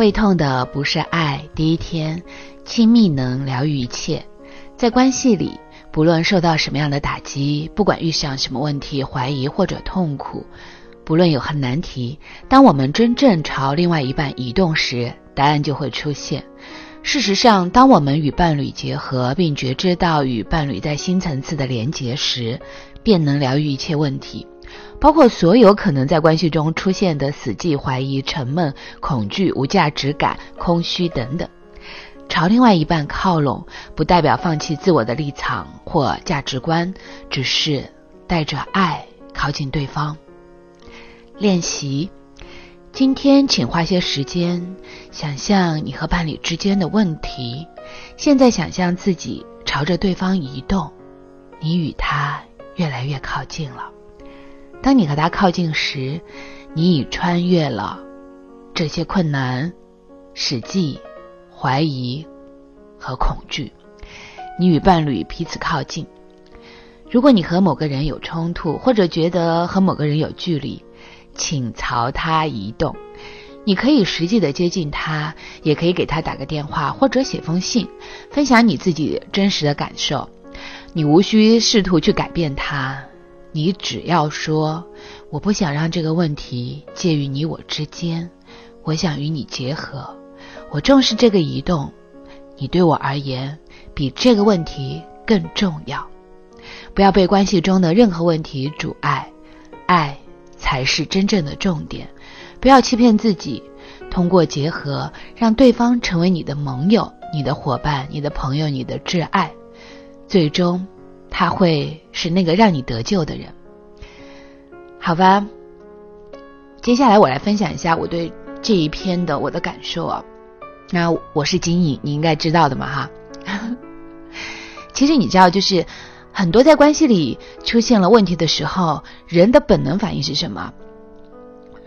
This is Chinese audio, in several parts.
会痛的不是爱。第一天，亲密能疗愈一切。在关系里，不论受到什么样的打击，不管遇上什么问题、怀疑或者痛苦，不论有何难题，当我们真正朝另外一半移动时，答案就会出现。事实上，当我们与伴侣结合，并觉知到与伴侣在新层次的连结时，便能疗愈一切问题。包括所有可能在关系中出现的死寂、怀疑、沉闷、恐惧、无价值感、空虚等等。朝另外一半靠拢，不代表放弃自我的立场或价值观，只是带着爱靠近对方。练习，今天请花些时间想象你和伴侣之间的问题。现在想象自己朝着对方移动，你与他越来越靠近了。当你和他靠近时，你已穿越了这些困难、史记、怀疑和恐惧。你与伴侣彼此靠近。如果你和某个人有冲突，或者觉得和某个人有距离，请朝他移动。你可以实际的接近他，也可以给他打个电话，或者写封信，分享你自己真实的感受。你无需试图去改变他。你只要说，我不想让这个问题介于你我之间，我想与你结合，我重视这个移动，你对我而言比这个问题更重要。不要被关系中的任何问题阻碍，爱才是真正的重点。不要欺骗自己，通过结合让对方成为你的盟友、你的伙伴、你的朋友、你的挚爱，最终。他会是那个让你得救的人，好吧？接下来我来分享一下我对这一篇的我的感受啊。那我是金颖，你应该知道的嘛哈。其实你知道，就是很多在关系里出现了问题的时候，人的本能反应是什么？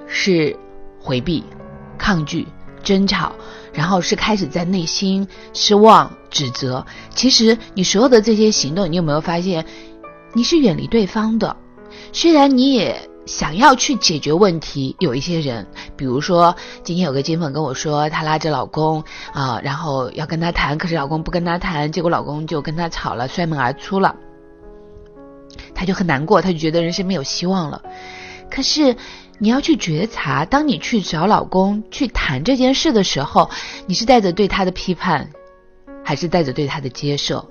是回避、抗拒。争吵，然后是开始在内心失望、指责。其实你所有的这些行动，你有没有发现，你是远离对方的？虽然你也想要去解决问题，有一些人，比如说今天有个金粉跟我说，她拉着老公啊，然后要跟他谈，可是老公不跟他谈，结果老公就跟他吵了，摔门而出了。她就很难过，她就觉得人生没有希望了。可是。你要去觉察，当你去找老公去谈这件事的时候，你是带着对他的批判，还是带着对他的接受？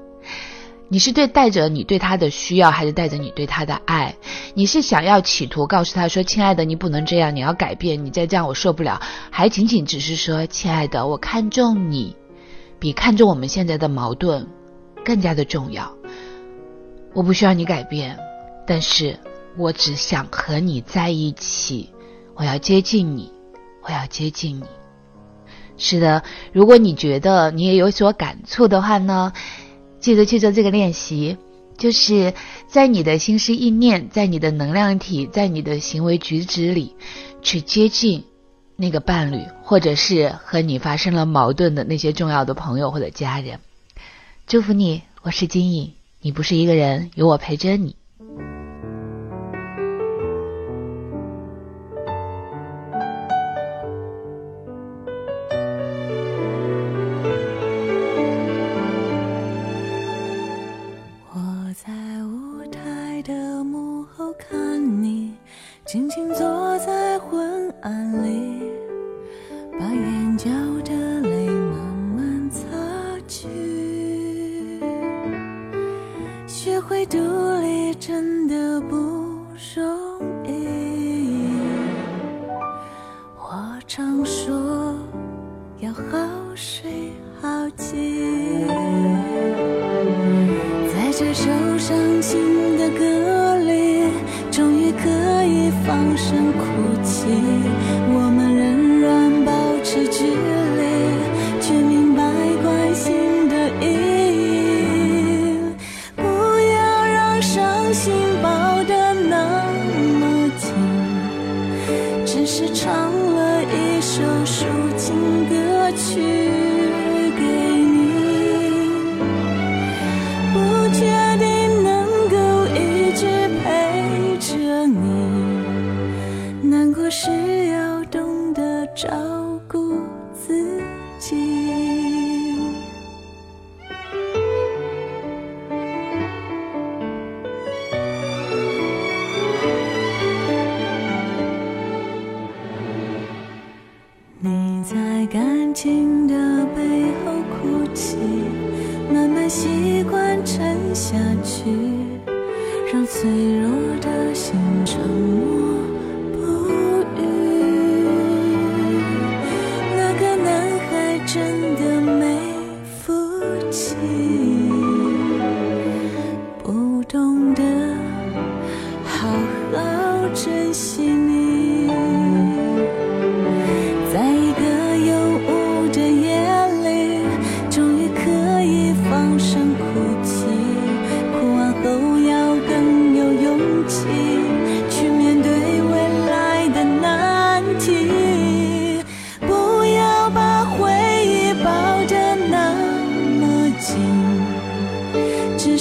你是对带着你对他的需要，还是带着你对他的爱？你是想要企图告诉他说：“亲爱的，你不能这样，你要改变，你再这样我受不了。”还仅仅只是说：“亲爱的，我看重你，比看重我们现在的矛盾更加的重要。我不需要你改变，但是。”我只想和你在一起，我要接近你，我要接近你。是的，如果你觉得你也有所感触的话呢，记得去做这个练习，就是在你的心思意念、在你的能量体、在你的行为举止里，去接近那个伴侣，或者是和你发生了矛盾的那些重要的朋友或者家人。祝福你，我是金颖，你不是一个人，有我陪着你。舞台的幕后看你静静坐在昏暗里把眼角的泪慢慢擦去。学会独立真的不容易我常说要好睡好起伤心的歌里终于可以放声哭泣。我们仍然保持距离却明白关心的意义不要让伤心抱得那么紧。只是唱了一首抒情歌曲。下去让脆弱的心沉默。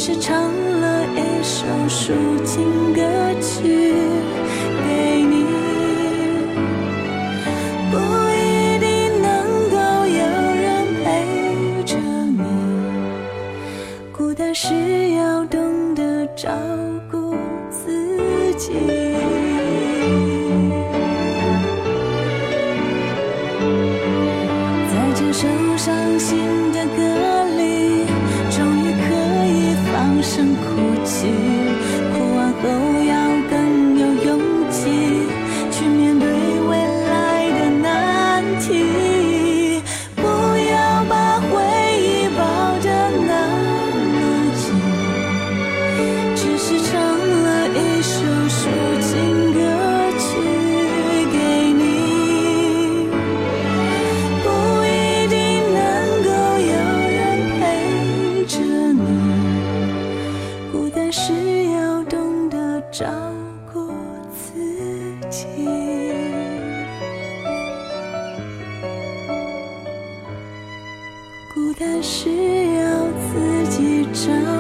是唱了一首抒情歌曲给你不一定能够有人陪着你孤单时要懂得照顾自己。生苦照顾自己。孤单时要自己找